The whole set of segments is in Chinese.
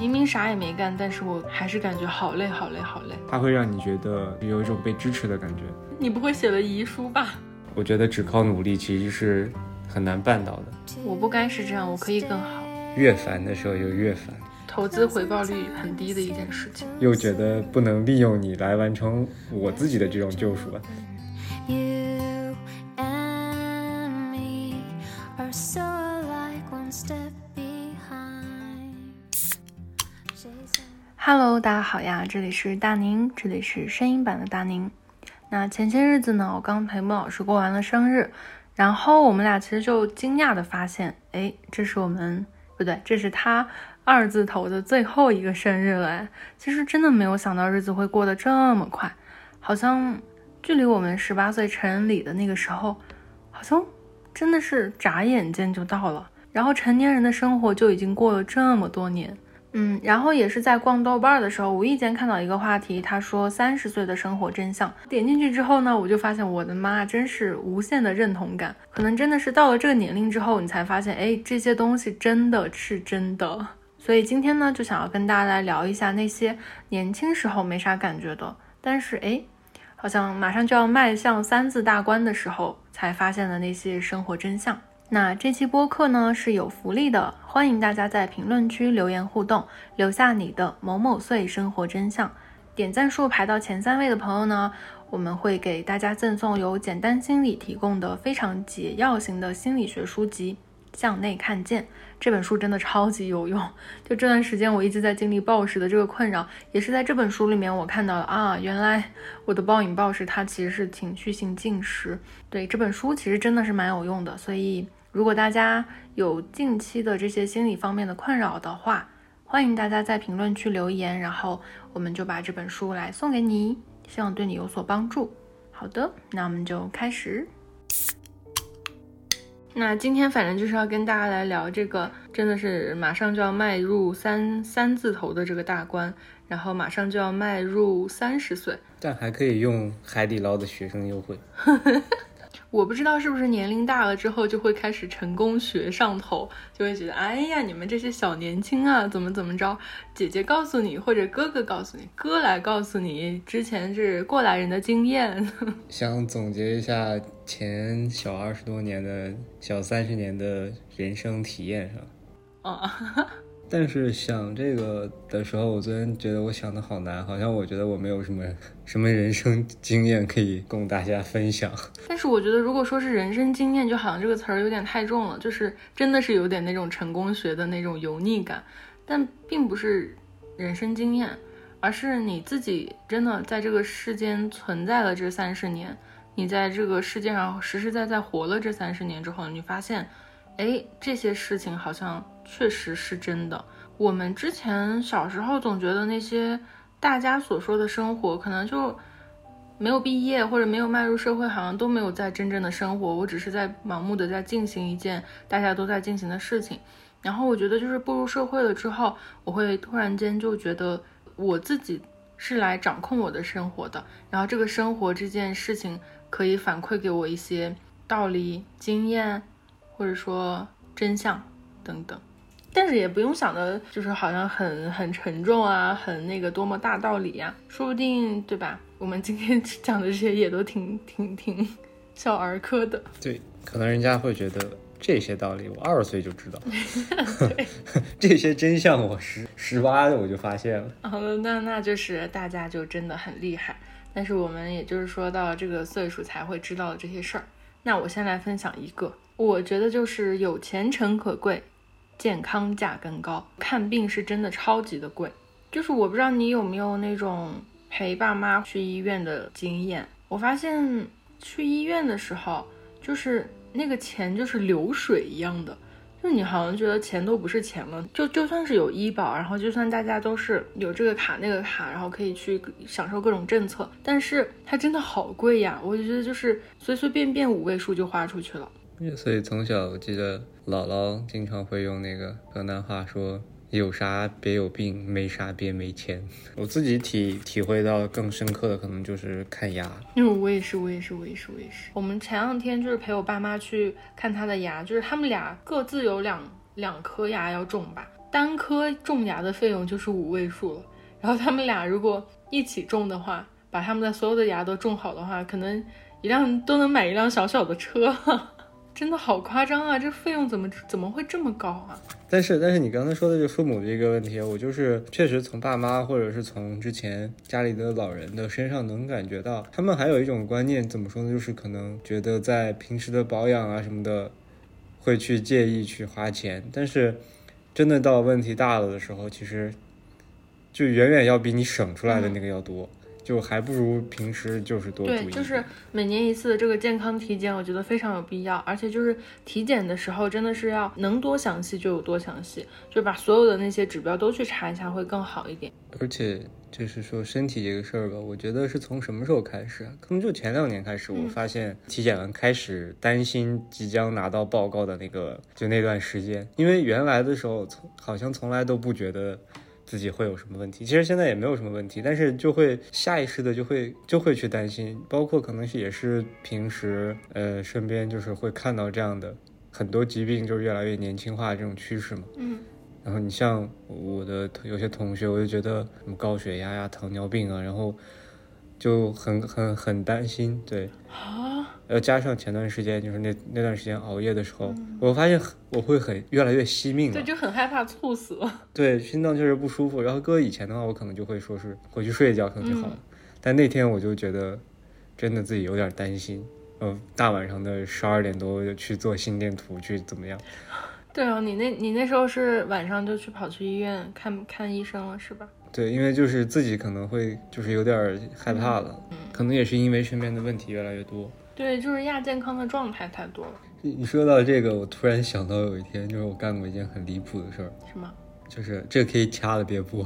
明明啥也没干，但是我还是感觉好累好累好累。它会让你觉得有一种被支持的感觉。你不会写了遗书吧？我觉得只靠努力其实是很难办到的。我不该是这样，我可以更好。越烦的时候就越烦，投资回报率很低的一件事情。又觉得不能利用你来完成我自己的这种救赎吧。You and me are so Hello，大家好呀，这里是大宁，这里是声音版的大宁。那前些日子呢，我刚陪莫老师过完了生日，然后我们俩其实就惊讶的发现，哎，这是我们不对，这是他二字头的最后一个生日了。哎，其实真的没有想到日子会过得这么快，好像距离我们十八岁成人礼的那个时候，好像真的是眨眼间就到了。然后成年人的生活就已经过了这么多年。嗯，然后也是在逛豆瓣的时候，无意间看到一个话题，他说三十岁的生活真相。点进去之后呢，我就发现我的妈，真是无限的认同感。可能真的是到了这个年龄之后，你才发现，哎，这些东西真的是真的。所以今天呢，就想要跟大家来聊一下那些年轻时候没啥感觉的，但是哎，好像马上就要迈向三字大关的时候才发现的那些生活真相。那这期播客呢是有福利的，欢迎大家在评论区留言互动，留下你的某某岁生活真相。点赞数排到前三位的朋友呢，我们会给大家赠送由简单心理提供的非常解药型的心理学书籍《向内看见》。这本书真的超级有用，就这段时间我一直在经历暴食的这个困扰，也是在这本书里面我看到了啊，原来我的暴饮暴食它其实是情绪性进食。对这本书其实真的是蛮有用的，所以。如果大家有近期的这些心理方面的困扰的话，欢迎大家在评论区留言，然后我们就把这本书来送给你，希望对你有所帮助。好的，那我们就开始。那今天反正就是要跟大家来聊这个，真的是马上就要迈入三三字头的这个大关，然后马上就要迈入三十岁，但还可以用海底捞的学生优惠。我不知道是不是年龄大了之后就会开始成功学上头，就会觉得哎呀，你们这些小年轻啊，怎么怎么着？姐姐告诉你，或者哥哥告诉你，哥来告诉你，之前是过来人的经验。想总结一下前小二十多年的小三十年的人生体验，是吧？啊，但是想这个的时候，我昨天觉得我想的好难，好像我觉得我没有什么 什么人生经验可以供大家分享。但是我觉得，如果说是人生经验，就好像这个词儿有点太重了，就是真的是有点那种成功学的那种油腻感，但并不是人生经验，而是你自己真的在这个世间存在了这三十年，你在这个世界上实实在在活了这三十年之后，你发现，哎，这些事情好像确实是真的。我们之前小时候总觉得那些大家所说的生活，可能就没有毕业或者没有迈入社会，好像都没有在真正的生活。我只是在盲目的在进行一件大家都在进行的事情。然后我觉得就是步入社会了之后，我会突然间就觉得我自己是来掌控我的生活的。然后这个生活这件事情可以反馈给我一些道理、经验，或者说真相等等。但是也不用想的，就是好像很很沉重啊，很那个多么大道理呀、说不定对吧？我们今天 讲的这些也都挺挺挺小儿科的。对，可能人家会觉得这些道理我二十岁就知道，这些真相我十十八的我就发现了。好了，那那就是大家就真的很厉害，但是我们也就是说到这个岁数才会知道这些事儿。那我先来分享一个，我觉得就是有前程可贵，健康价更高。看病是真的超级的贵，就是我不知道你有没有那种陪爸妈去医院的经验。我发现去医院的时候，就是那个钱就是流水一样的，就你好像觉得钱都不是钱了。就就算是有医保，然后就算大家都是有这个卡那个卡，然后可以去享受各种政策，但是它真的好贵呀！我就觉得就是随随便便五位数就花出去了。所以从小我记得姥姥经常会用那个河南话说：“有啥别有病，没啥别没钱。”我自己体体会到更深刻的可能就是看牙。因为我也是，我也是，我也是，我也是。我们前两天就是陪我爸妈去看他的牙，就是他们俩各自有两两颗牙要种吧。单颗种牙的费用就是五位数了。然后他们俩如果一起种的话，把他们的所有的牙都种好的话，可能一辆都能买一辆小小的车，真的好夸张啊！这费用怎么怎么会这么高啊？但是，但是你刚才说的这父母的一个问题，我就是确实从爸妈或者是从之前家里的老人的身上能感觉到，他们还有一种观念，怎么说呢？就是可能觉得在平时的保养啊什么的，会去介意去花钱，但是真的到问题大了的时候，其实就远远要比你省出来的那个要多。就还不如平时就是多注意。对，就是每年一次的这个健康体检，我觉得非常有必要。而且就是体检的时候，真的是要能多详细就有多详细，就把所有的那些指标都去查一下，会更好一点。而且就是说身体这个事儿吧，我觉得是从什么时候开始啊？可能就前两年开始，我发现体检完开始担心即将拿到报告的那个就那段时间，因为原来的时候从好像从来都不觉得。自己会有什么问题？其实现在也没有什么问题，但是就会下意识的就会就会去担心，包括可能是也是平时呃身边就是会看到这样的很多疾病就是越来越年轻化这种趋势嘛。嗯。然后你像我的有些同学，我就觉得什么高血压呀、糖尿病啊，然后。就很很很担心，对，啊，要加上前段时间就是那那段时间熬夜的时候，我发现我会很越来越惜命了，对，就很害怕猝死，对，心脏确实不舒服。然后搁以前的话，我可能就会说是回去睡一觉可能就好了，但那天我就觉得真的自己有点担心，呃，大晚上的十二点多去做心电图去怎么样？对啊，你那你那时候是晚上就去跑去医院看看医生了是吧？对，因为就是自己可能会就是有点害怕了，可能也是因为身边的问题越来越多。对，就是亚健康的状态太多了。你说到这个，我突然想到有一天，就是我干过一件很离谱的事儿。什么？就是这可以掐了别播。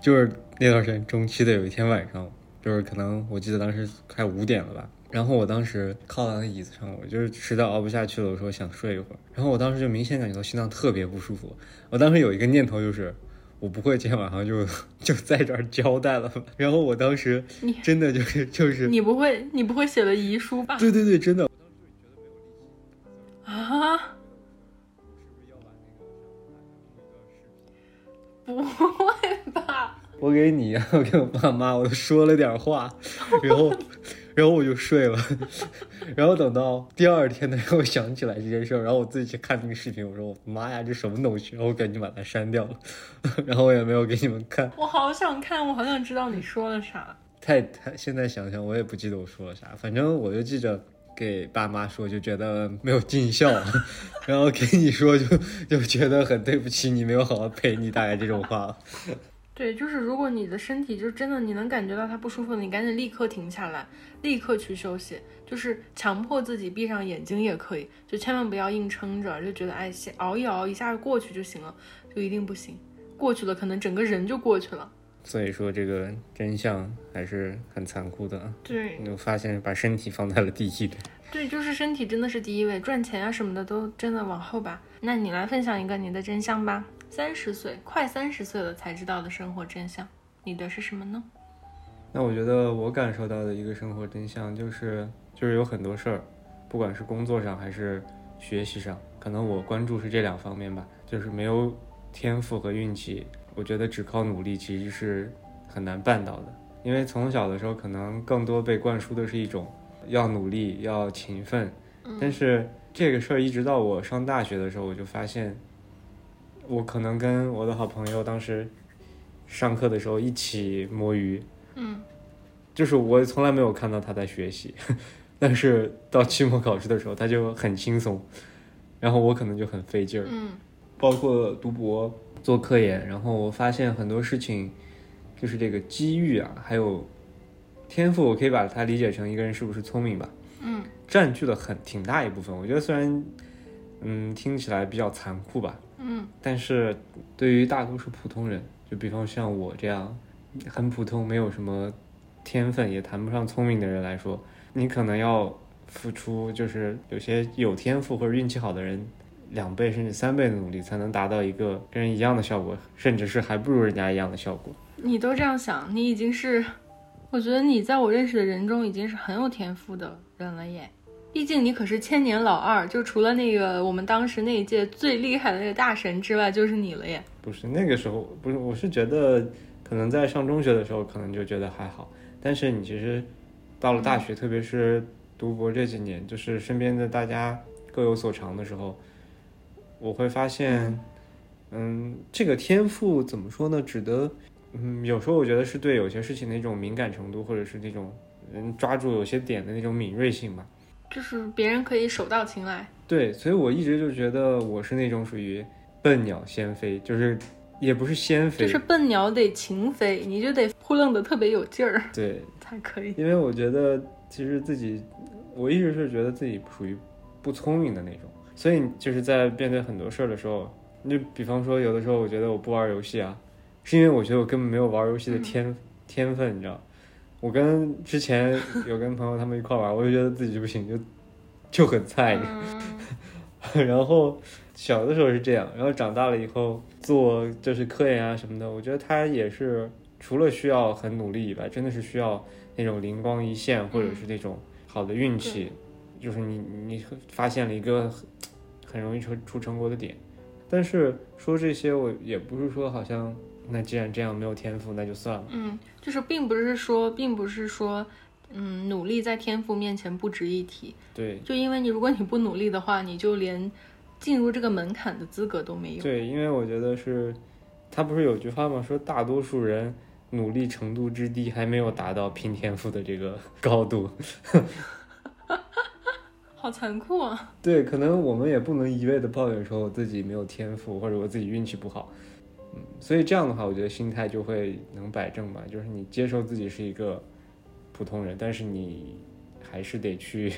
就是那段时间中期的有一天晚上，就是可能我记得当时快五点了吧，然后我当时靠在那椅子上，我就是实在熬不下去了，我说想睡一会儿，然后我当时就明显感觉到心脏特别不舒服。我当时有一个念头就是。我不会今天晚上就 就在这儿交代了。然后我当时 真的就是就是你不会你不会写了遗书吧？对对对，真的。啊？不会吧？我给你，我给我爸妈，我都说了点话，然后。然后我就睡了，然后等到第二天的时候想起来这件事儿，然后我自己去看那个视频，我说我妈呀，这什么东西？然后我赶紧把它删掉了，然后我也没有给你们看。我好想看，我好想知道你说了啥。太太，现在想想我也不记得我说了啥，反正我就记着给爸妈说就觉得没有尽孝，然后给你说就就觉得很对不起你，没有好好陪你，大概这种话。对，就是如果你的身体就真的你能感觉到它不舒服，你赶紧立刻停下来，立刻去休息，就是强迫自己闭上眼睛也可以，就千万不要硬撑着，就觉得哎，先熬一熬，一下过去就行了，就一定不行，过去了可能整个人就过去了。所以说这个真相还是很残酷的。对，你发现把身体放在了第一位。对，就是身体真的是第一位，赚钱啊什么的都真的往后吧。那你来分享一个你的真相吧。三十岁，快三十岁了才知道的生活真相，你的是什么呢？那我觉得我感受到的一个生活真相就是，就是有很多事儿，不管是工作上还是学习上，可能我关注是这两方面吧。就是没有天赋和运气，我觉得只靠努力其实是很难办到的。因为从小的时候，可能更多被灌输的是一种要努力、要勤奋。但是这个事儿一直到我上大学的时候，我就发现。我可能跟我的好朋友当时上课的时候一起摸鱼，嗯，就是我从来没有看到他在学习，但是到期末考试的时候他就很轻松，然后我可能就很费劲儿，嗯，包括读博做科研，然后我发现很多事情就是这个机遇啊，还有天赋，我可以把它理解成一个人是不是聪明吧，嗯，占据了很挺大一部分。我觉得虽然嗯听起来比较残酷吧。嗯，但是对于大多数普通人，就比方像我这样很普通、没有什么天分，也谈不上聪明的人来说，你可能要付出，就是有些有天赋或者运气好的人两倍甚至三倍的努力，才能达到一个跟人一样的效果，甚至是还不如人家一样的效果。你都这样想，你已经是，我觉得你在我认识的人中已经是很有天赋的人了耶。毕竟你可是千年老二，就除了那个我们当时那一届最厉害的那个大神之外，就是你了耶。不是那个时候，不是，我是觉得可能在上中学的时候，可能就觉得还好，但是你其实到了大学，特别是读博这几年，就是身边的大家各有所长的时候，我会发现，嗯，这个天赋怎么说呢？指的，嗯，有时候我觉得是对有些事情的一种敏感程度，或者是那种嗯抓住有些点的那种敏锐性吧。就是别人可以手到擒来，对，所以我一直就觉得我是那种属于笨鸟先飞，就是也不是先飞，就是笨鸟得勤飞，你就得扑棱的特别有劲儿对，才可以。因为我觉得其实自己，我一直是觉得自己属于不聪明的那种，所以就是在面对很多事儿的时候，你就比方说有的时候我觉得我不玩游戏啊，是因为我觉得我根本没有玩游戏的天、天分，你知道。我跟之前有跟朋友他们一块玩，我就觉得自己不行，就就很菜。嗯，然后小的时候是这样，然后长大了以后做就是科研啊什么的，我觉得他也是除了需要很努力以外，真的是需要那种灵光一现，或者是那种好的运气，就是你你发现了一个很很容易出出成果的点。但是说这些，我也不是说好像那既然这样没有天赋，那就算了。嗯，就是并不是说，并不是说，嗯，努力在天赋面前不值一提。对就因为你，如果你不努力的话，你就连进入这个门槛的资格都没有。对，因为我觉得是，他不是有句话吗？说大多数人努力程度之低，还没有达到拼天赋的这个 高度。好残酷啊！对，可能我们也不能一味的抱怨说我自己没有天赋，或者我自己运气不好。嗯，所以这样的话，我觉得心态就会能摆正吧，就是你接受自己是一个普通人，但是你还是得去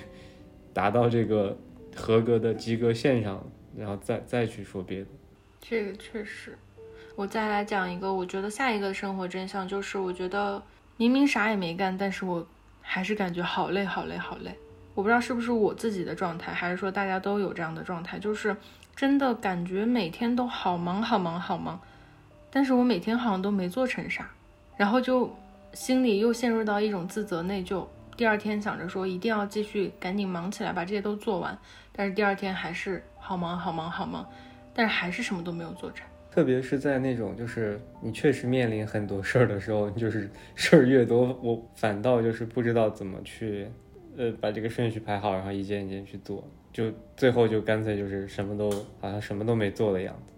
达到这个合格的及格线上，然后再再去说别的。这个确实。我再来讲一个，我觉得下一个生活真相就是，我觉得明明啥也没干，但是我还是感觉好累，好累，好累。我不知道是不是我自己的状态，还是说大家都有这样的状态，就是真的感觉每天都好忙，好忙，好忙，但是我每天好像都没做成啥，然后就心里又陷入到一种自责内疚。第二天想着说一定要继续赶紧忙起来，把这些都做完，但是第二天还是好忙，好忙，好忙，但是还是什么都没有做成。特别是在那种就是你确实面临很多事儿的时候，就是 事儿越多，我反倒就是不知道怎么去，呃，把这个顺序排好，然后一件一件去做，就最后就干脆就是什么都好像什么都没做的样子。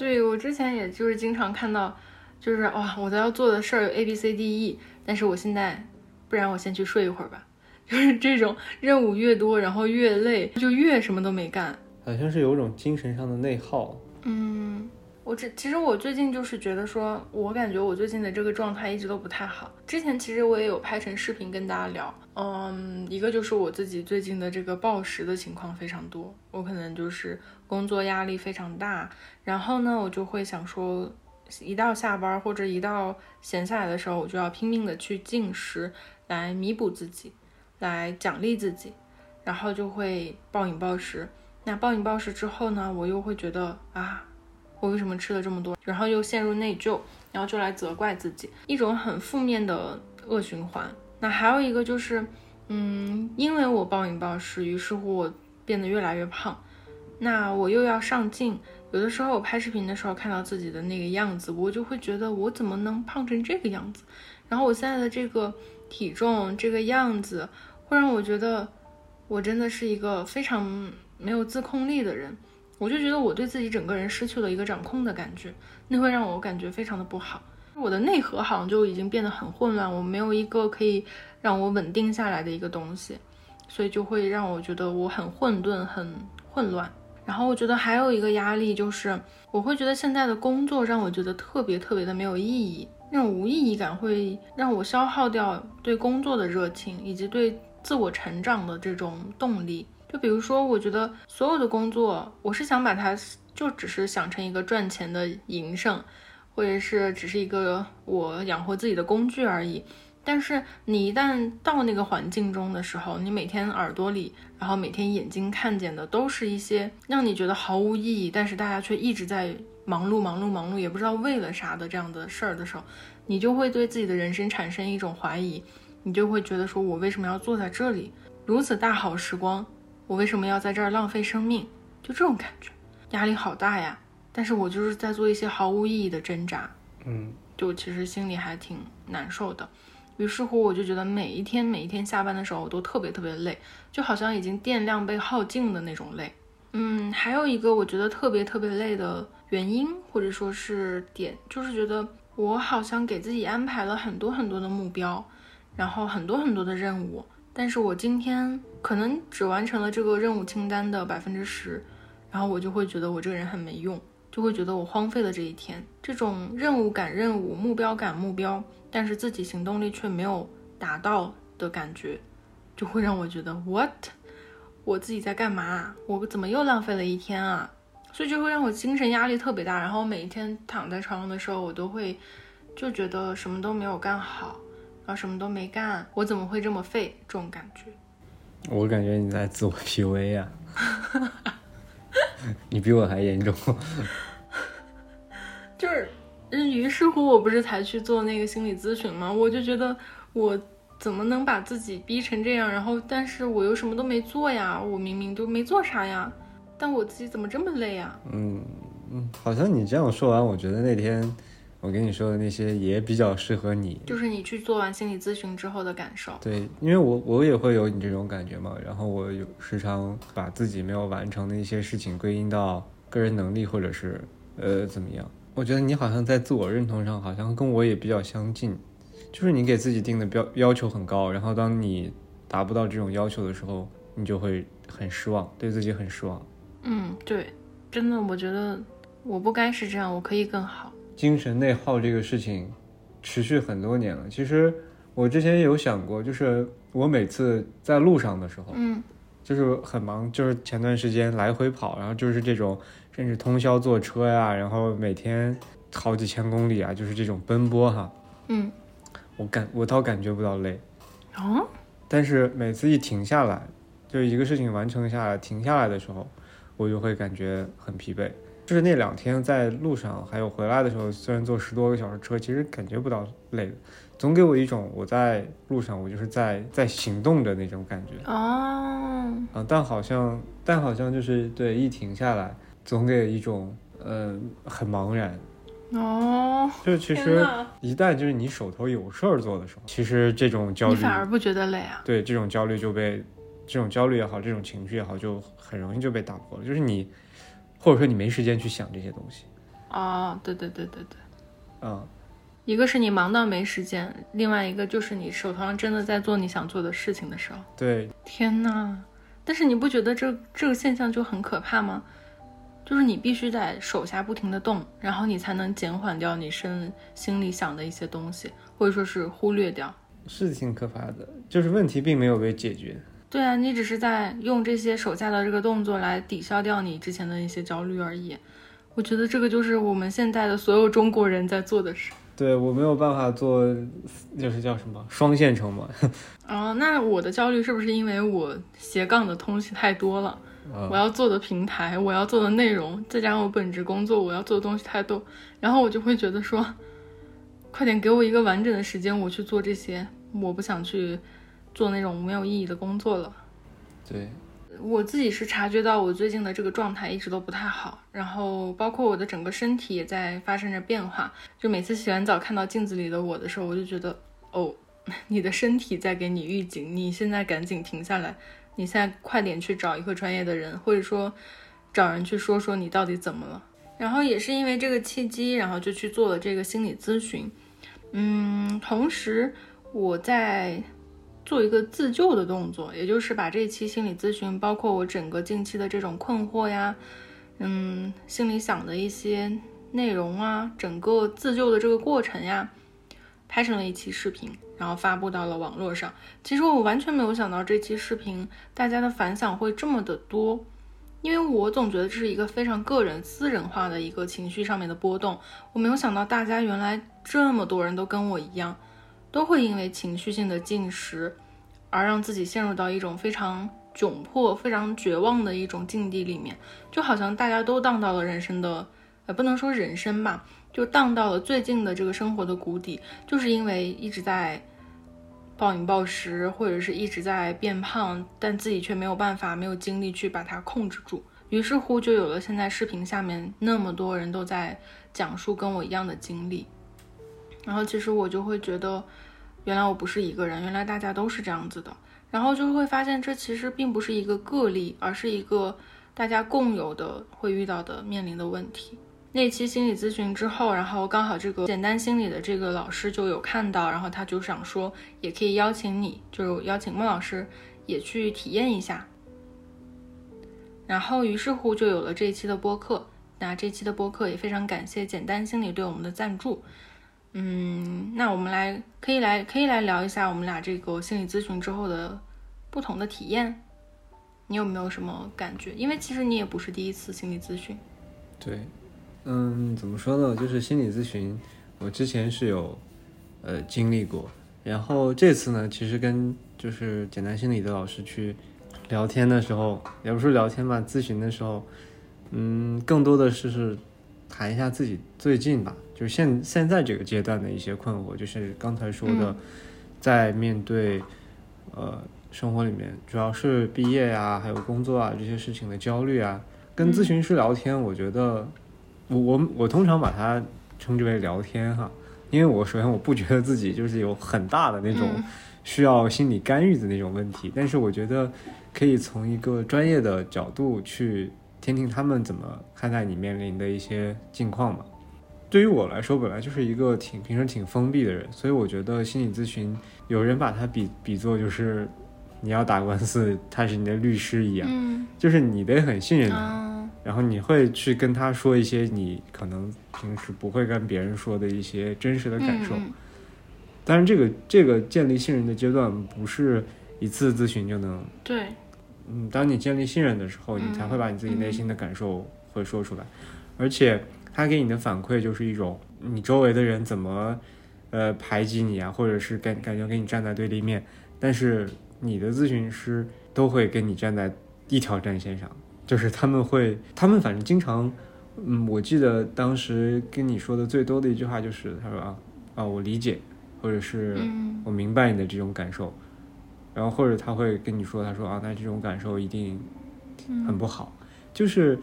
对我之前也就是经常看到，就是哇，我都要做的事儿有 A B C D E，但是我现在，不然我先去睡一会儿吧。就是这种任务越多，然后越累，就越什么都没干。好像是有一种精神上的内耗。嗯，我这其实我最近就是觉得说，我感觉我最近的这个状态一直都不太好。之前其实我也有拍成视频跟大家聊，嗯，一个就是我自己最近的这个暴食的情况非常多，我可能就是工作压力非常大，然后呢，我就会想说，一到下班或者一到闲下来的时候，我就要拼命的去进食来弥补自己，来奖励自己，然后就会暴饮暴食。那暴饮暴食之后呢，我又会觉得啊，我为什么吃了这么多？然后又陷入内疚，然后就来责怪自己，一种很负面的恶循环。那还有一个就是，嗯，因为我暴饮暴食，于是乎我变得越来越胖。那我又要上镜，有的时候我拍视频的时候看到自己的那个样子，我就会觉得我怎么能胖成这个样子？然后我现在的这个体重这个样子，会让我觉得我真的是一个非常没有自控力的人。我就觉得我对自己整个人失去了一个掌控的感觉，那会让我感觉非常的不好。我的内核好像就已经变得很混乱，我没有一个可以让我稳定下来的一个东西，所以就会让我觉得我很混沌、很混乱。然后我觉得还有一个压力就是，我会觉得现在的工作让我觉得特别特别的没有意义，那种无意义感会让我消耗掉对工作的热情，以及对自我成长的这种动力。就比如说，我觉得所有的工作，我是想把它就只是想成一个赚钱的营生，或者是只是一个我养活自己的工具而已。但是你一旦到那个环境中的时候，你每天耳朵里，然后每天眼睛看见的都是一些让你觉得毫无意义，但是大家却一直在忙碌、忙碌、忙碌，也不知道为了啥的这样的事儿的时候，你就会对自己的人生产生一种怀疑，你就会觉得说，我为什么要坐在这里？如此大好时光，我为什么要在这儿浪费生命？就这种感觉，压力好大呀。但是我就是在做一些毫无意义的挣扎，嗯，就其实心里还挺难受的。于是乎，我就觉得每一天每一天下班的时候，我都特别特别累，就好像已经电量被耗尽的那种累。嗯，还有一个我觉得特别特别累的原因，或者说是点，就是觉得我好像给自己安排了很多很多的目标，然后很多很多的任务，但是我今天可能只完成了这个任务清单的百分之十，然后我就会觉得我这个人很没用，就会觉得我荒废了这一天。这种任务赶任务、目标赶目标，但是自己行动力却没有达到的感觉，就会让我觉得 what。我自己在干嘛？我怎么又浪费了一天啊？所以就会让我精神压力特别大。然后每一天躺在床上的时候，我都会就觉得什么都没有干好，然后什么都没干，我怎么会这么废？这种感觉。我感觉你在自我 PUA 呀、你比我还严重。就是，嗯，于是乎，我不是才去做那个心理咨询吗？我就觉得我怎么能把自己逼成这样？然后，但是我又什么都没做呀，我明明都没做啥呀，但我自己怎么这么累呀？嗯嗯，好像你这样说完，我觉得那天我跟你说的那些也比较适合你。就是你去做完心理咨询之后的感受。对，因为我我也会有你这种感觉嘛，然后我有时常把自己没有完成的一些事情归因到个人能力或者是呃怎么样。我觉得你好像在自我认同上好像跟我也比较相近，就是你给自己定的标要求很高，然后当你达不到这种要求的时候，你就会很失望，对自己很失望。嗯，对，真的，我觉得我不该是这样，我可以更好。精神内耗这个事情持续很多年了。其实我之前有想过，就是我每次在路上的时候，嗯就是很忙，就是前段时间来回跑，然后就是这种甚至通宵坐车呀，然后每天好几千公里啊，就是这种奔波哈。嗯，我感我倒感觉不到累，啊，但是每次一停下来，就一个事情完成下来，停下来的时候，我就会感觉很疲惫。就是那两天在路上还有回来的时候，虽然坐十多个小时车，其实感觉不到累的，总给我一种我在路上，我就是在在行动的那种感觉哦，啊。但好像但好像就是对一停下来，总给一种呃很茫然。哦，就其实一旦就是你手头有事儿做的时候，其实这种焦你虑反而不觉得累啊？对这种焦虑就被这种焦虑也好，这种情绪也好，就很容易就被打破了。就是你，或者说你没时间去想这些东西哦，对对对对对，啊、一个是你忙到没时间，另外一个就是你手头上真的在做你想做的事情的时候。对，天呐！但是你不觉得这这个现象就很可怕吗？就是你必须在手下不停的动，然后你才能减缓掉你身心里想的一些东西，或者说是忽略掉。是挺可怕的。就是问题并没有被解决。对啊，你只是在用这些手下的这个动作来抵消掉你之前的一些焦虑而已。我觉得这个就是我们现在的所有中国人在做的事。对我没有办法做，就是叫什么双线程嘛。哦，那我的焦虑是不是因为我斜杠的东西太多了？我要做的平台，我要做的内容，再加上我本职工作，我要做的东西太多，然后我就会觉得说，快点给我一个完整的时间，我去做这些，我不想去做那种没有意义的工作了。对，我自己是察觉到我最近的这个状态一直都不太好，然后包括我的整个身体也在发生着变化。就每次洗完澡看到镜子里的我的时候，我就觉得，哦，你的身体在给你预警，你现在赶紧停下来，你现在快点去找一个专业的人，或者说找人去说说你到底怎么了。然后也是因为这个契机，然后就去做了这个心理咨询。嗯，同时我在做一个自救的动作，也就是把这一期心理咨询，包括我整个近期的这种困惑呀，嗯，心里想的一些内容啊，整个自救的这个过程呀，拍成了一期视频，然后发布到了网络上。其实我完全没有想到这期视频大家的反响会这么的多，因为我总觉得这是一个非常个人、私人化的一个情绪上面的波动。我没有想到大家原来这么多人都跟我一样，都会因为情绪性的进食而让自己陷入到一种非常窘迫、非常绝望的一种境地里面，就好像大家都荡到了人生的，呃，不能说人生吧，就荡到了最近的这个生活的谷底，就是因为一直在暴饮暴食，或者是一直在变胖，但自己却没有办法、没有精力去把它控制住。于是乎，就有了现在视频下面那么多人都在讲述跟我一样的经历。然后其实我就会觉得，原来我不是一个人，原来大家都是这样子的。然后就会发现，这其实并不是一个个例，而是一个大家共有的会遇到的面临的问题。那期心理咨询之后，然后刚好这个简单心理的这个老师就有看到，然后他就想说，也可以邀请你，就邀请孟老师也去体验一下。然后于是乎就有了这一期的播客。那这期的播客也非常感谢简单心理对我们的赞助。嗯，那我们来可以来可以来聊一下我们俩这个心理咨询之后的不同的体验。你有没有什么感觉？因为其实你也不是第一次心理咨询。对，嗯，怎么说呢？就是心理咨询，我之前是有呃经历过，然后这次呢，其实跟就是简单心理的老师去聊天的时候，也不是聊天吧，咨询的时候，嗯，更多的是是谈一下自己最近吧，就是现现在这个阶段的一些困惑，就是刚才说的，嗯。在面对呃生活里面，主要是毕业呀、还有工作啊这些事情的焦虑啊，跟咨询师聊天，我觉得我我我通常把它称之为聊天哈，因为我首先我不觉得自己就是有很大的那种嗯。需要心理干预的那种问题，但是我觉得可以从一个专业的角度去听听他们怎么看待你面临的一些境况吧。对于我来说，本来就是一个挺平时挺封闭的人，所以我觉得心理咨询有人把它比比作就是你要打官司，他是你的律师一样，嗯就是你得很信任他，啊然后你会去跟他说一些你可能平时不会跟别人说的一些真实的感受。嗯当然，这个这个建立信任的阶段不是一次咨询就能，对，嗯，当你建立信任的时候，你才会把你自己内心的感受会说出来，而且他给你的反馈就是一种你周围的人怎么呃排挤你啊，或者是感感觉跟你站在对立面，但是你的咨询师都会跟你站在一条战线上，就是他们会，他们反正经常，嗯，我记得当时跟你说的最多的一句话就是，他说啊啊，我理解，或者是嗯。我明白你的这种感受，然后或者他会跟你说，他说啊，那这种感受一定很不好，就是，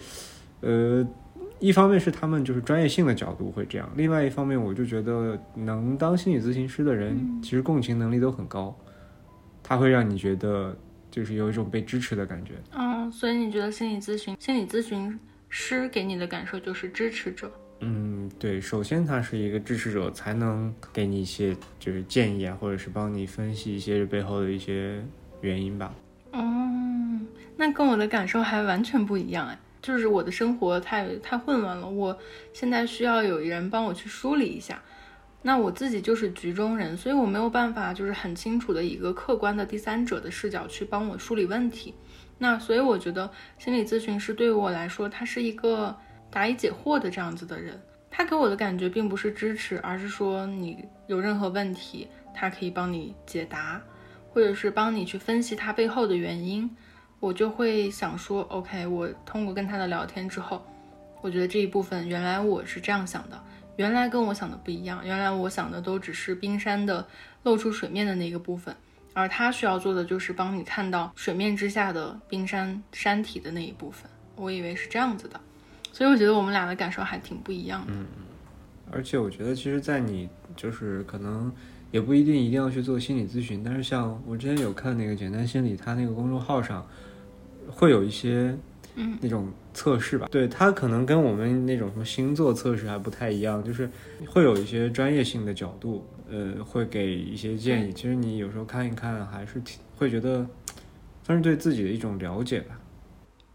呃，一方面是他们就是专业性的角度会这样，另外一方面我就觉得能当心理咨询师的人，其实共情能力都很高，他会让你觉得就是有一种被支持的感觉。嗯，所以你觉得心理咨询心理咨询师给你的感受就是支持者？嗯，对，首先他是一个支持者，才能给你一些就是建议啊，或者是帮你分析一些背后的一些原因吧。哦，那跟我的感受还完全不一样哎，就是我的生活太太混乱了，我现在需要有人帮我去梳理一下。那我自己就是局中人，所以我没有办法就是很清楚的一个客观的第三者的视角去帮我梳理问题。那所以我觉得心理咨询师对于我来说，他是一个答疑解惑的这样子的人。他给我的感觉并不是支持，而是说你有任何问题，他可以帮你解答。或者是帮你去分析他背后的原因，我就会想说，OK，我通过跟他的聊天之后，我觉得这一部分原来我是这样想的，原来跟我想的不一样，原来我想的都只是冰山的露出水面的那个部分，而他需要做的就是帮你看到水面之下的冰山山体的那一部分。我以为是这样子的，所以我觉得我们俩的感受还挺不一样的。嗯而且我觉得，其实，在你就是可能也不一定一定要去做心理咨询，但是像我之前有看那个简单心理，他那个公众号上会有一些嗯那种测试吧，对，它可能跟我们那种什么星座测试还不太一样，就是会有一些专业性的角度，呃，会给一些建议。其实你有时候看一看，还是挺会觉得算是对自己的一种了解吧。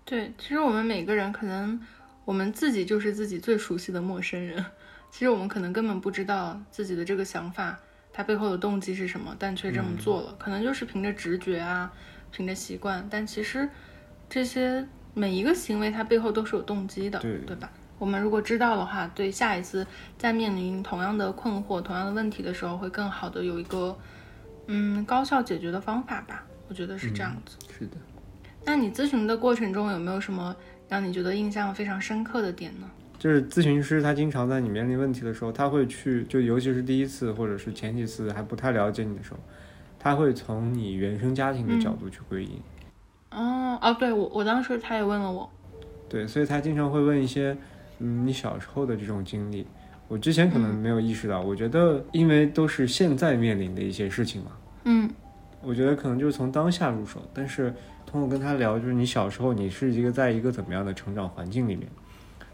对，其实我们每个人可能我们自己就是自己最熟悉的陌生人。其实我们可能根本不知道自己的这个想法，它背后的动机是什么，但却这么做了，可能就是凭着直觉啊，凭着习惯。但其实这些每一个行为，它背后都是有动机的，对对吧？我们如果知道的话，对下一次在面临同样的困惑、同样的问题的时候，会更好的有一个嗯高效解决的方法吧。我觉得是这样子。是的。那你咨询的过程中有没有什么让你觉得印象非常深刻的点呢？就是咨询师，他经常在你面临问题的时候，他会去，就尤其是第一次或者是前几次还不太了解你的时候，他会从你原生家庭的角度去归因。哦哦，对我我当时他也问了我，对，所以他经常会问一些，嗯，你小时候的这种经历。我之前可能没有意识到，我觉得因为都是现在面临的一些事情嘛，嗯我觉得可能就是从当下入手。但是通过跟他聊，就是你小时候你是一个在一个怎么样的成长环境里面，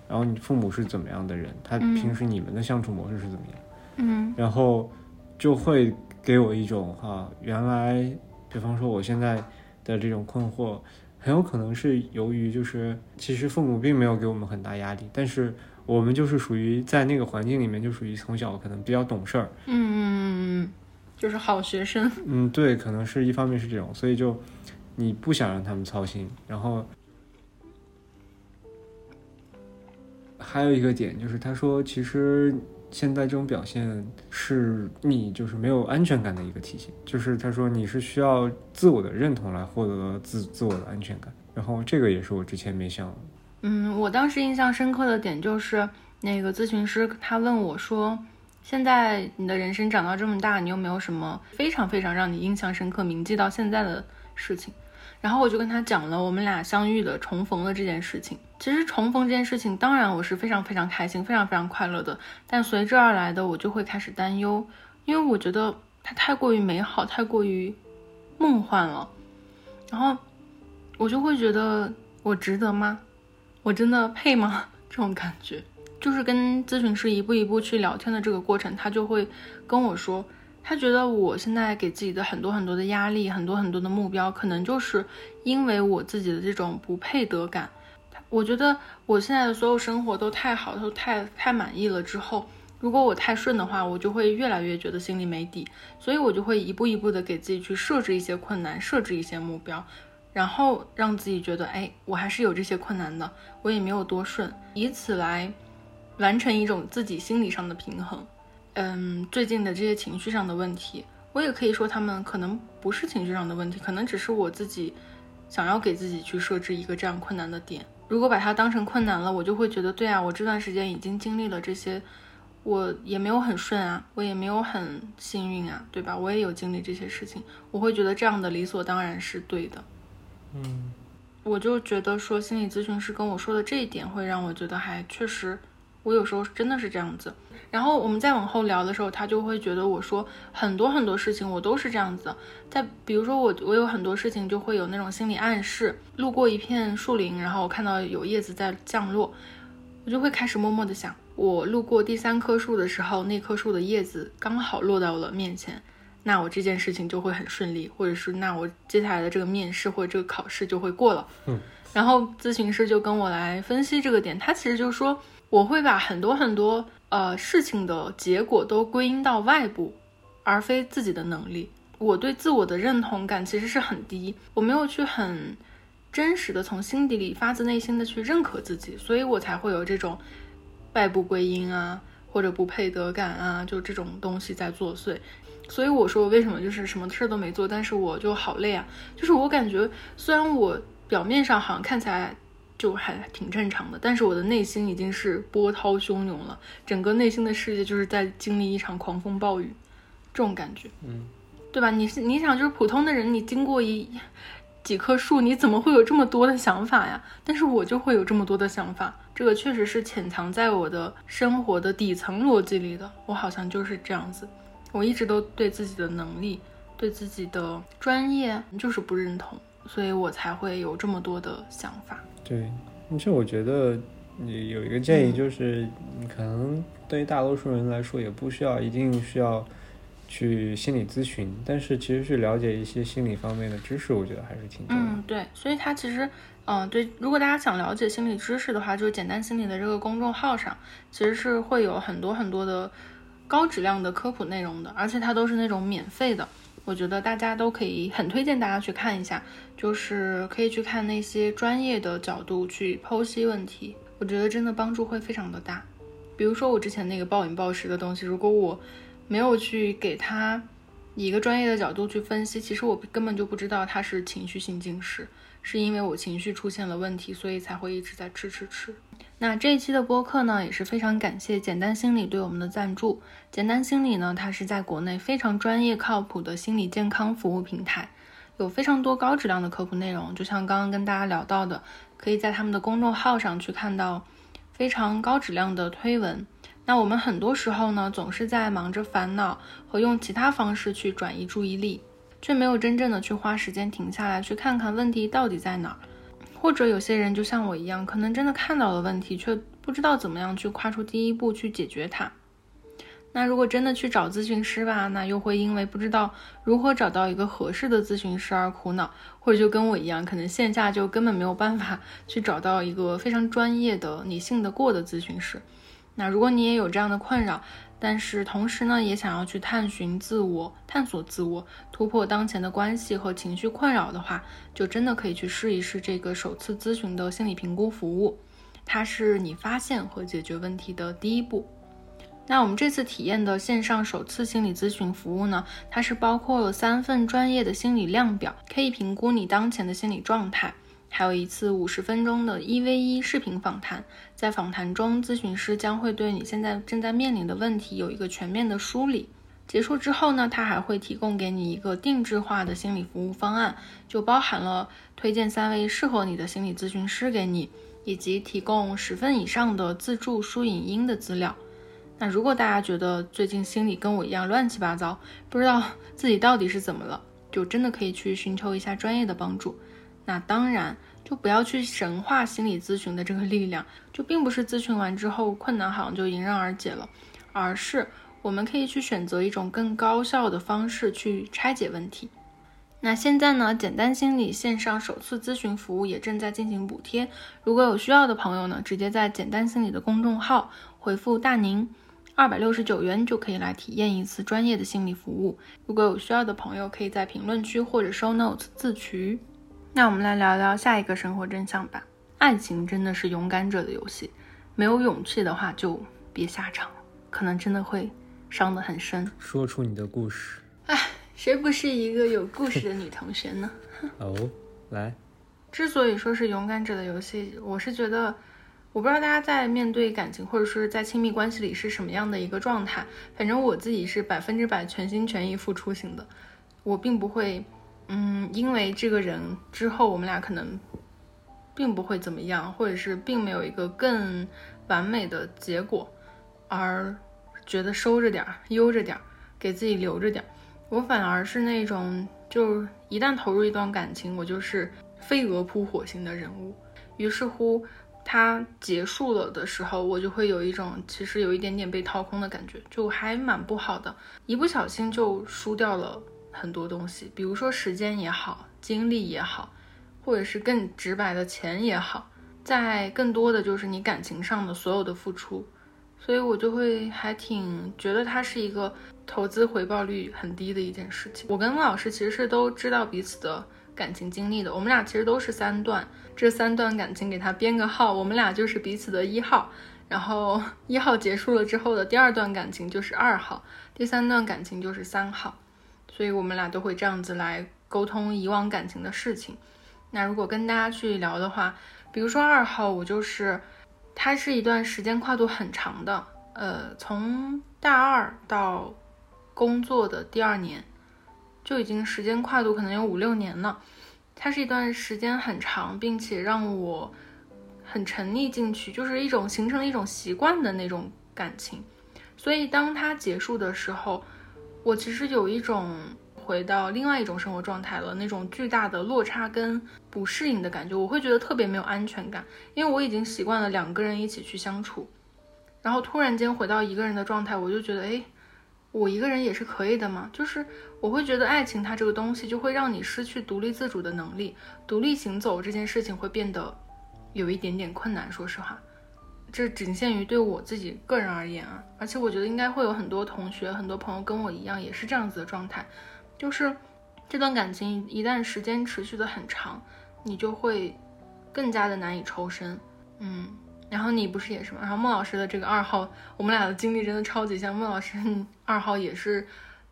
然后你父母是怎么样的人，他嗯。平时你们的相处模式是怎么样，嗯。然后就会给我一种哈、原来，比方说我现在的这种困惑，很有可能是由于就是其实父母并没有给我们很大压力，但是我们就是属于在那个环境里面就属于从小可能比较懂事儿，嗯，就是好学生，嗯，对，可能是一方面是这种，所以就你不想让他们操心，然后还有一个点就是他说，其实现在这种表现是你就是没有安全感的一个体现，就是他说你是需要自我的认同来获得自自我的安全感，然后这个也是我之前没想嗯，我当时印象深刻的点就是那个咨询师他问我说。现在你的人生长到这么大，你有没有什么非常非常让你印象深刻、铭记到现在的事情？然后我就跟他讲了我们俩相遇的、重逢的这件事情。其实重逢这件事情，当然我是非常非常开心、非常非常快乐的，但随之而来的我就会开始担忧，因为我觉得它太过于美好、太过于梦幻了，然后我就会觉得我值得吗？我真的配吗？这种感觉。就是跟咨询师一步一步去聊天的这个过程，他就会跟我说，他觉得我现在给自己的很多很多的压力，很多很多的目标，可能就是因为我自己的这种不配得感。我觉得我现在的所有生活都太好，都太太满意了之后，如果我太顺的话，我就会越来越觉得心里没底，所以我就会一步一步的给自己去设置一些困难，设置一些目标。然后让自己觉得，哎，我还是有这些困难的，我也没有多顺，以此来完成一种自己心理上的平衡。嗯，最近的这些情绪上的问题，我也可以说他们可能不是情绪上的问题，可能只是我自己想要给自己去设置一个这样困难的点。如果把它当成困难了，我就会觉得，对啊，我这段时间已经经历了这些，我也没有很顺啊，我也没有很幸运啊，对吧？我也有经历这些事情，我会觉得这样的理所当然是对的。嗯，我就觉得说心理咨询师跟我说的这一点，会让我觉得还确实，我有时候真的是这样子。然后我们再往后聊的时候，他就会觉得我说很多很多事情我都是这样子的。再比如说我我有很多事情就会有那种心理暗示，路过一片树林，然后我看到有叶子在降落，我就会开始默默的想，我路过第三棵树的时候，那棵树的叶子刚好落到了面前。那我这件事情就会很顺利，或者是那我接下来的这个面试或者这个考试就会过了。嗯，然后咨询师就跟我来分析这个点，他其实就说我会把很多很多呃事情的结果都归因到外部，而非自己的能力。我对自我的认同感其实是很低，我没有去很真实的从心底里发自内心的去认可自己，所以我才会有这种外部归因啊，或者不配得感啊，就这种东西在作祟。所以我说为什么就是什么事都没做，但是我就好累啊。就是我感觉虽然我表面上好像看起来就还挺正常的，但是我的内心已经是波涛汹涌了，整个内心的世界就是在经历一场狂风暴雨，这种感觉，嗯，对吧？你是你想就是普通的人，你经过一几棵树，你怎么会有这么多的想法呀？但是我就会有这么多的想法，这个确实是潜藏在我的生活的底层逻辑里的。我好像就是这样子，我一直都对自己的能力、对自己的专业就是不认同，所以我才会有这么多的想法。对，其实我觉得你有一个建议，就是你可能对于大多数人来说，也不需要一定需要去心理咨询，但是其实是了解一些心理方面的知识，我觉得还是挺重要的。嗯，对，所以它其实，嗯、对，如果大家想了解心理知识的话，就是简单心理的这个公众号上，其实是会有很多很多的高质量的科普内容的，而且它都是那种免费的。我觉得大家都可以很推荐大家去看一下，就是可以去看那些专业的角度去剖析问题，我觉得真的帮助会非常的大。比如说我之前那个暴饮暴食的东西，如果我没有去给它以一个专业的角度去分析，其实我根本就不知道它是情绪性进食，是因为我情绪出现了问题，所以才会一直在吃吃吃。那这一期的播客呢，也是非常感谢简单心理对我们的赞助。简单心理呢，它是在国内非常专业、靠谱的心理健康服务平台，有非常多高质量的科普内容。就像刚刚跟大家聊到的，可以在他们的公众号上去看到非常高质量的推文。那我们很多时候呢，总是在忙着烦恼和用其他方式去转移注意力，却没有真正的去花时间停下来去看看问题到底在哪儿。或者有些人就像我一样，可能真的看到了问题，却不知道怎么样去跨出第一步去解决它。那如果真的去找咨询师吧，那又会因为不知道如何找到一个合适的咨询师而苦恼，或者就跟我一样，可能线下就根本没有办法 去找到一个非常专业的、你信得过的咨询师。那如果你也有这样的困扰，但是同时呢，也想要去探寻自我、探索自我、突破当前的关系和情绪困扰的话，就真的可以去试一试这个首次咨询的心理评估服务。它是你发现和解决问题的第一步。那我们这次体验的线上首次心理咨询服务呢，它是包括了三份专业的心理量表，可以评估你当前的心理状态。还有一次五十分钟的一 v 一视频访谈，在访谈中，咨询师将会对你现在正在面临的问题有一个全面的梳理。结束之后呢，他还会提供给你一个定制化的心理服务方案，就包含了推荐三位适合你的心理咨询师给你，以及提供十份以上的自助书影音的资料。那如果大家觉得最近心里跟我一样乱七八糟，不知道自己到底是怎么了，就真的可以去寻求一下专业的帮助。那当然，就不要去神化心理咨询的这个力量，就并不是咨询完之后困难好像就迎刃而解了，而是我们可以去选择一种更高效的方式去拆解问题。那现在呢，简单心理线上首次咨询服务也正在进行补贴，如果有需要的朋友呢，直接在简单心理的公众号回复“大宁”，二百六十九元就可以来体验一次专业的心理服务。如果有需要的朋友，可以在评论区或者 show note 自取。那我们来聊聊下一个生活真相吧。爱情真的是勇敢者的游戏，没有勇气的话就别下场，可能真的会伤得很深。说出你的故事。哎，谁不是一个有故事的女同学呢？哦，来，之所以说是勇敢者的游戏，我是觉得，我不知道大家在面对感情或者是在亲密关系里是什么样的一个状态。反正我自己是百分之百全心全意付出型的，我并不会。嗯，因为这个人之后我们俩可能并不会怎么样，或者是并没有一个更完美的结果，而觉得收着点儿、悠着点儿，给自己留着点儿。我反而是那种，就一旦投入一段感情，我就是飞蛾扑火型的人物。于是乎，它结束了的时候，我就会有一种其实有一点点被掏空的感觉，就还蛮不好的，一不小心就输掉了。很多东西，比如说时间也好，精力也好，或者是更直白的钱也好，在更多的就是你感情上的所有的付出，所以我就会还挺觉得它是一个投资回报率很低的一件事情。我跟孟老师其实是都知道彼此的感情经历的，我们俩其实都是三段，这三段感情给他编个号，我们俩就是彼此的一号，然后一号结束了之后的第二段感情就是二号，第三段感情就是三号。所以我们俩都会这样子来沟通以往感情的事情。那如果跟大家去聊的话，比如说二号，我就是，它是一段时间跨度很长的，呃，从大二到工作的第二年，就已经时间跨度可能有五六年了。它是一段时间很长，并且让我很沉溺进去，就是一种形成了一种习惯的那种感情。所以当它结束的时候，我其实有一种回到另外一种生活状态了，那种巨大的落差跟不适应的感觉，我会觉得特别没有安全感，因为我已经习惯了两个人一起去相处，然后突然间回到一个人的状态，我就觉得，哎，我一个人也是可以的嘛，就是我会觉得爱情它这个东西就会让你失去独立自主的能力，独立行走这件事情会变得有一点点困难，说实话。这仅限于对我自己个人而言啊，而且我觉得应该会有很多同学、很多朋友跟我一样，也是这样子的状态，就是这段感情一旦时间持续的很长，你就会更加的难以抽身，嗯，然后你不是也是吗？然后孟老师的这个二号，我们俩的经历真的超级像，孟老师 二号也是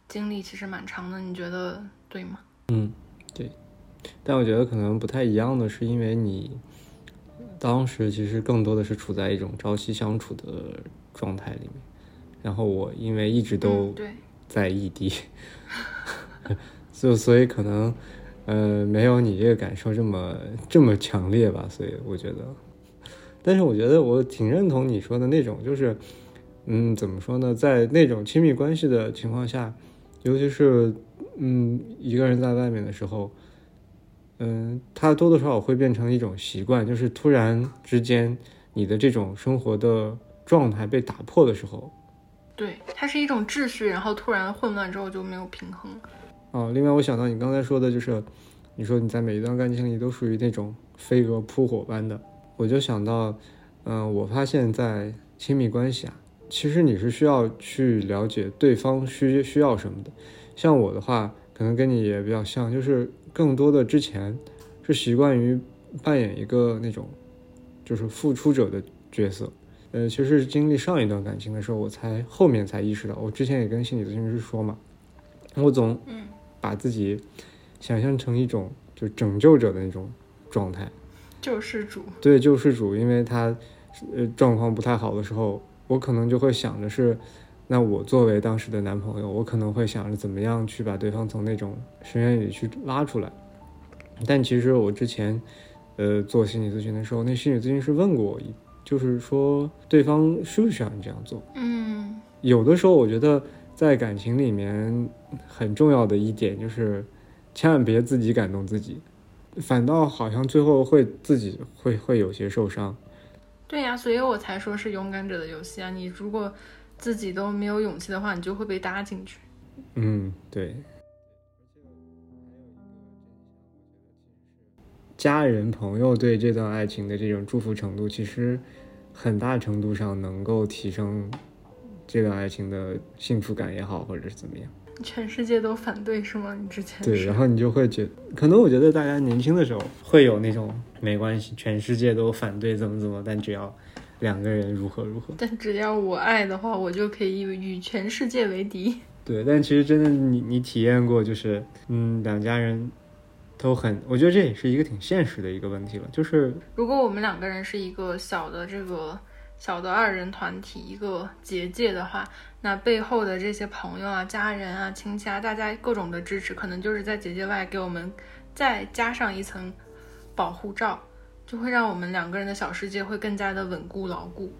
经历其实蛮长的，你觉得对吗？嗯，对，但我觉得可能不太一样的是，因为你。当时其实更多的是处在一种朝夕相处的状态里面，然后我因为一直都在异地，就所以可能呃没有你这个感受这么这么强烈吧，所以我觉得，但是我觉得我挺认同你说的那种，就是嗯怎么说呢，在那种亲密关系的情况下，尤其是嗯一个人在外面的时候，嗯，它多多少少会变成一种习惯，就是突然之间你的这种生活的状态被打破的时候，对，它是一种秩序，然后突然混乱之后就没有平衡了。哦，另外我想到你刚才说的，就是你说你在每一段感情里都属于那种飞蛾扑火般的，我就想到，嗯、我发现，在亲密关系啊，其实你是需要去了解对方需需要什么的。像我的话，可能跟你也比较像，就是更多的之前是习惯于扮演一个那种就是付出者的角色。呃，其实是经历上一段感情的时候，我才后面才意识到，我之前也跟心理咨询师说嘛，我总嗯把自己想象成一种就拯救者的那种状态，救世主，对救世主，因为他呃状况不太好的时候，我可能就会想着是，那我作为当时的男朋友，我可能会想着怎么样去把对方从那种深渊里去拉出来。但其实我之前呃做心理咨询的时候，那心理咨询师问过我，就是说对方需不需要你这样做？嗯有的时候，我觉得在感情里面很重要的一点就是，千万别自己感动自己，反倒好像最后会自己会会有些受伤。对呀，所以我才说是勇敢者的游戏啊！你如果自己都没有勇气的话，你就会被搭进去。嗯，对。家人朋友对这段爱情的这种祝福程度，其实很大程度上能够提升这段爱情的幸福感也好，或者是怎么样。全世界都反对是吗？你之前对，然后你就会觉得可能我觉得大家年轻的时候会有那种没关系，全世界都反对怎么怎么，但只要两个人如何如何。但只要我爱的话，我就可以与全世界为敌。对，但其实真的你你体验过，就是嗯，两家人都很，我觉得这也是一个挺现实的一个问题了，就是如果我们两个人是一个小的这个小的二人团体，一个结界的话，那背后的这些朋友啊、家人啊、亲戚啊，大家各种的支持，可能就是在结界外给我们再加上一层保护罩，就会让我们两个人的小世界会更加的稳固牢固。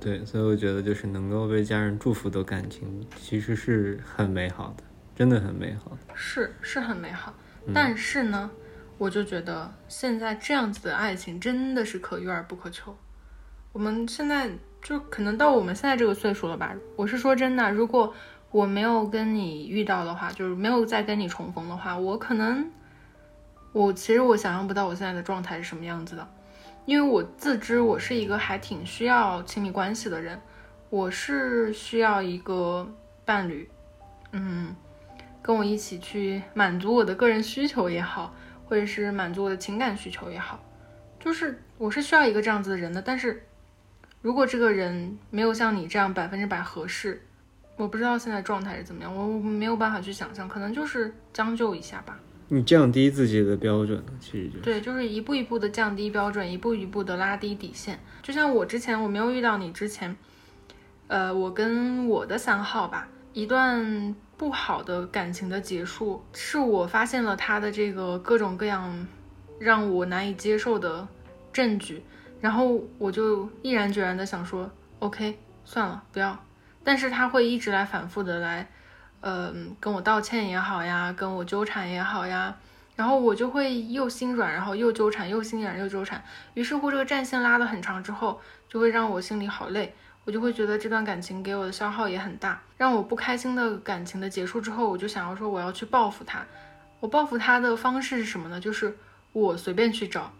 对，所以我觉得就是能够被家人祝福的感情，其实是很美好的，真的很美好的。是是很美好，但是呢，我就觉得现在这样子的爱情真的是可遇而不可求。我们现在就可能到我们现在这个岁数了吧？我是说真的，如果我没有跟你遇到的话，就是没有再跟你重逢的话，我可能，我其实我想象不到我现在的状态是什么样子的，因为我自知我是一个还挺需要亲密关系的人，我是需要一个伴侣，嗯，跟我一起去满足我的个人需求也好，或者是满足我的情感需求也好，就是我是需要一个这样子的人的。但是如果这个人没有像你这样百分之百合适，我不知道现在状态是怎么样，我我没有办法去想象，可能就是将就一下吧。你降低自己的标准，其实就是对，就是一步一步的降低标准，一步一步的拉低底线。就像我之前我没有遇到你之前，呃，我跟我的三号吧，一段不好的感情的结束，是我发现了他的这个各种各样让我难以接受的证据，然后我就毅然决然的想说，OK，算了，不要。但是他会一直来反复的来，呃，跟我道歉也好呀，跟我纠缠也好呀，然后我就会又心软，然后又纠缠，又心软又纠缠，于是乎这个战线拉得很长之后，就会让我心里好累，我就会觉得这段感情给我的消耗也很大，让我不开心的感情的结束之后，我就想要说我要去报复他，我报复他的方式是什么呢？就是我随便去找，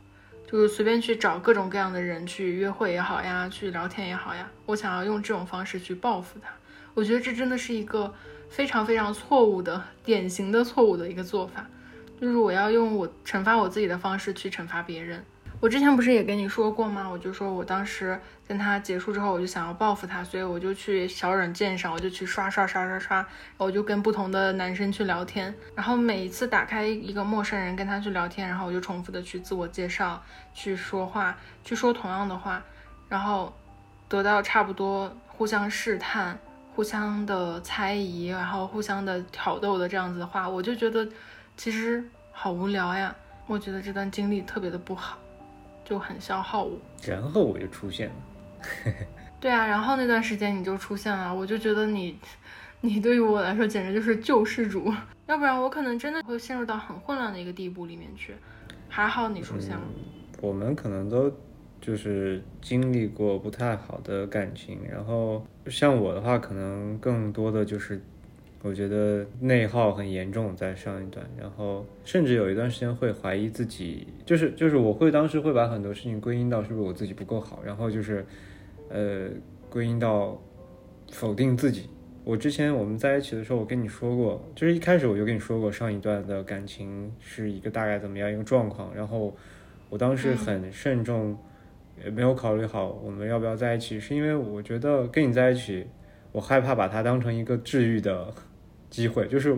就是随便去找各种各样的人去约会也好呀，去聊天也好呀，我想要用这种方式去报复他，我觉得这真的是一个非常非常错误的、典型的错误的一个做法。就是我要用我惩罚我自己的方式去惩罚别人。我之前不是也跟你说过吗？我就说我当时跟他结束之后，我就想要报复他，所以我就去小软件上，我就去刷刷刷刷刷，我就跟不同的男生去聊天，然后每一次打开一个陌生人跟他去聊天，然后我就重复的去自我介绍，去说话，去说同样的话，然后得到差不多互相试探、互相的猜疑，然后互相的挑逗的这样子的话，我就觉得其实好无聊呀。我觉得这段经历特别的不好。就很消耗我，然后我就出现了。对啊，然后那段时间你就出现了，我就觉得你，你对于我来说简直就是救世主，要不然我可能真的会陷入到很混乱的一个地步里面去。还好你出现了。我们可能都就是经历过不太好的感情，然后像我的话，可能更多的就是。我觉得内耗很严重，在上一段，然后甚至有一段时间会怀疑自己，就是就是我会当时会把很多事情归因到是不是我自己不够好，然后就是，呃，归因到否定自己。我之前我们在一起的时候，我跟你说过，就是一开始我就跟你说过上一段的感情是一个大概怎么样一个状况，然后我当时很慎重，也没有考虑好我们要不要在一起，是因为我觉得跟你在一起，我害怕把它当成一个治愈的。机会就是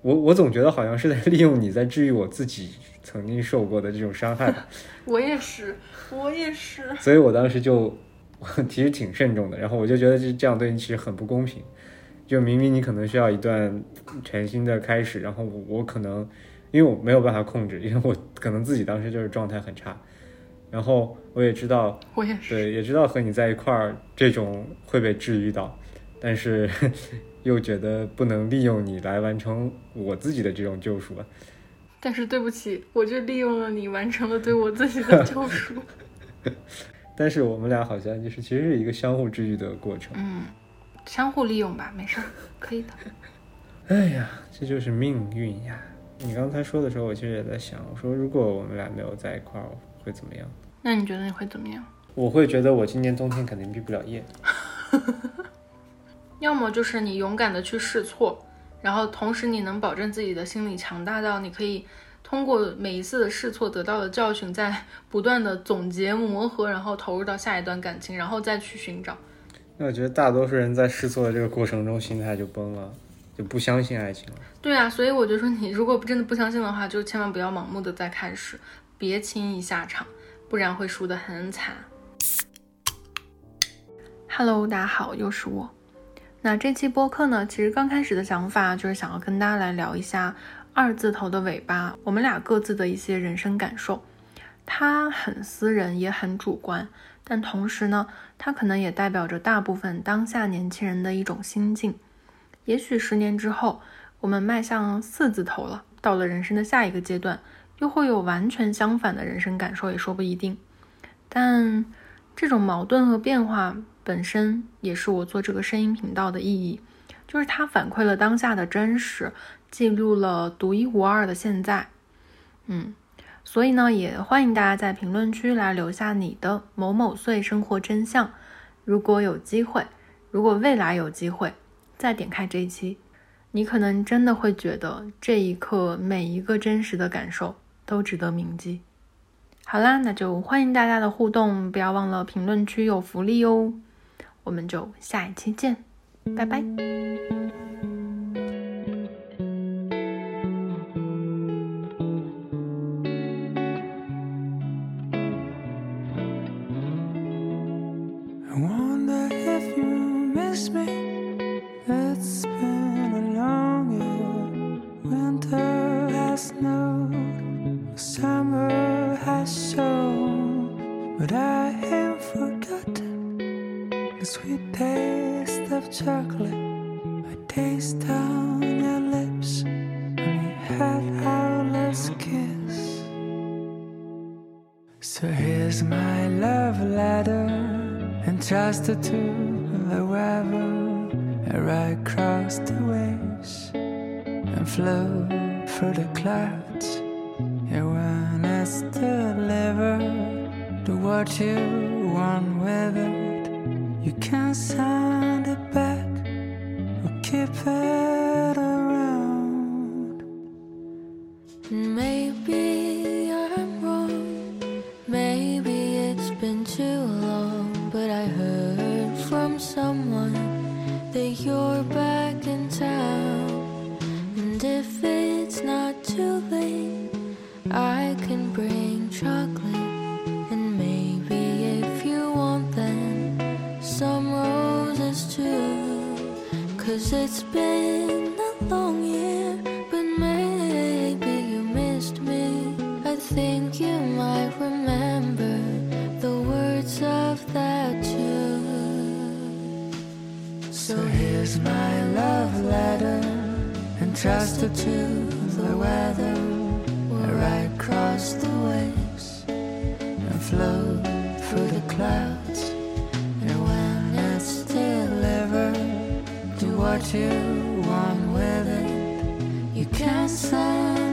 我，我总觉得好像是在利用你在治愈我自己曾经受过的这种伤害。我也是，我也是。所以我当时就 其实挺慎重的，然后我就觉得这这样对你其实很不公平。就明明你可能需要一段全新的开始，然后我我可能因为我没有办法控制，因为我可能自己当时就是状态很差，然后我也知道，我也是，对，也知道和你在一块儿这种会被治愈到，但是。又觉得不能利用你来完成我自己的这种救赎吧！但是对不起，我就利用了你，完成了对我自己的救赎。但是我们俩好像就是其实是一个相互治愈的过程。嗯，相互利用吧，没事儿，可以的。哎呀，这就是命运呀！你刚才说的时候，我其实也在想，我说如果我们俩没有在一块儿，会怎么样？那你觉得你会怎么样？我会觉得我今年冬天肯定毕不了业。要么就是你勇敢的去试错，然后同时你能保证自己的心理强大到你可以通过每一次的试错得到的教训，在不断的总结磨合，然后投入到下一段感情，然后再去寻找。那我觉得大多数人在试错的这个过程中心态就崩了，就不相信爱情了。对啊，所以我就说你如果真的不相信的话，就千万不要盲目的再开始，别轻易下场，不然会输得很惨。Hello，大家好，又是我。那这期播客呢，其实刚开始的想法就是想要跟大家来聊一下二字头的尾巴，我们俩各自的一些人生感受。它很私人，也很主观，但同时呢，它可能也代表着大部分当下年轻人的一种心境。也许十年之后，我们迈向四字头了，到了人生的下一个阶段，又会有完全相反的人生感受，也说不一定。但这种矛盾和变化。本身也是我做这个声音频道的意义，就是它反馈了当下的真实，记录了独一无二的现在。嗯，所以呢，也欢迎大家在评论区来留下你的某某岁生活真相。如果有机会，如果未来有机会，再点开这一期，你可能真的会觉得这一刻每一个真实的感受都值得铭记。好啦，那就欢迎大家的互动，不要忘了评论区有福利哦。我们就下一期见，拜拜。my taste on your lips we had our last kiss. So here's my love letter, entrusted to the weather. And ride across the waves and flow through the clouds. And when it's delivered, to what you want with it, you can sign fair. You want with it. You can't send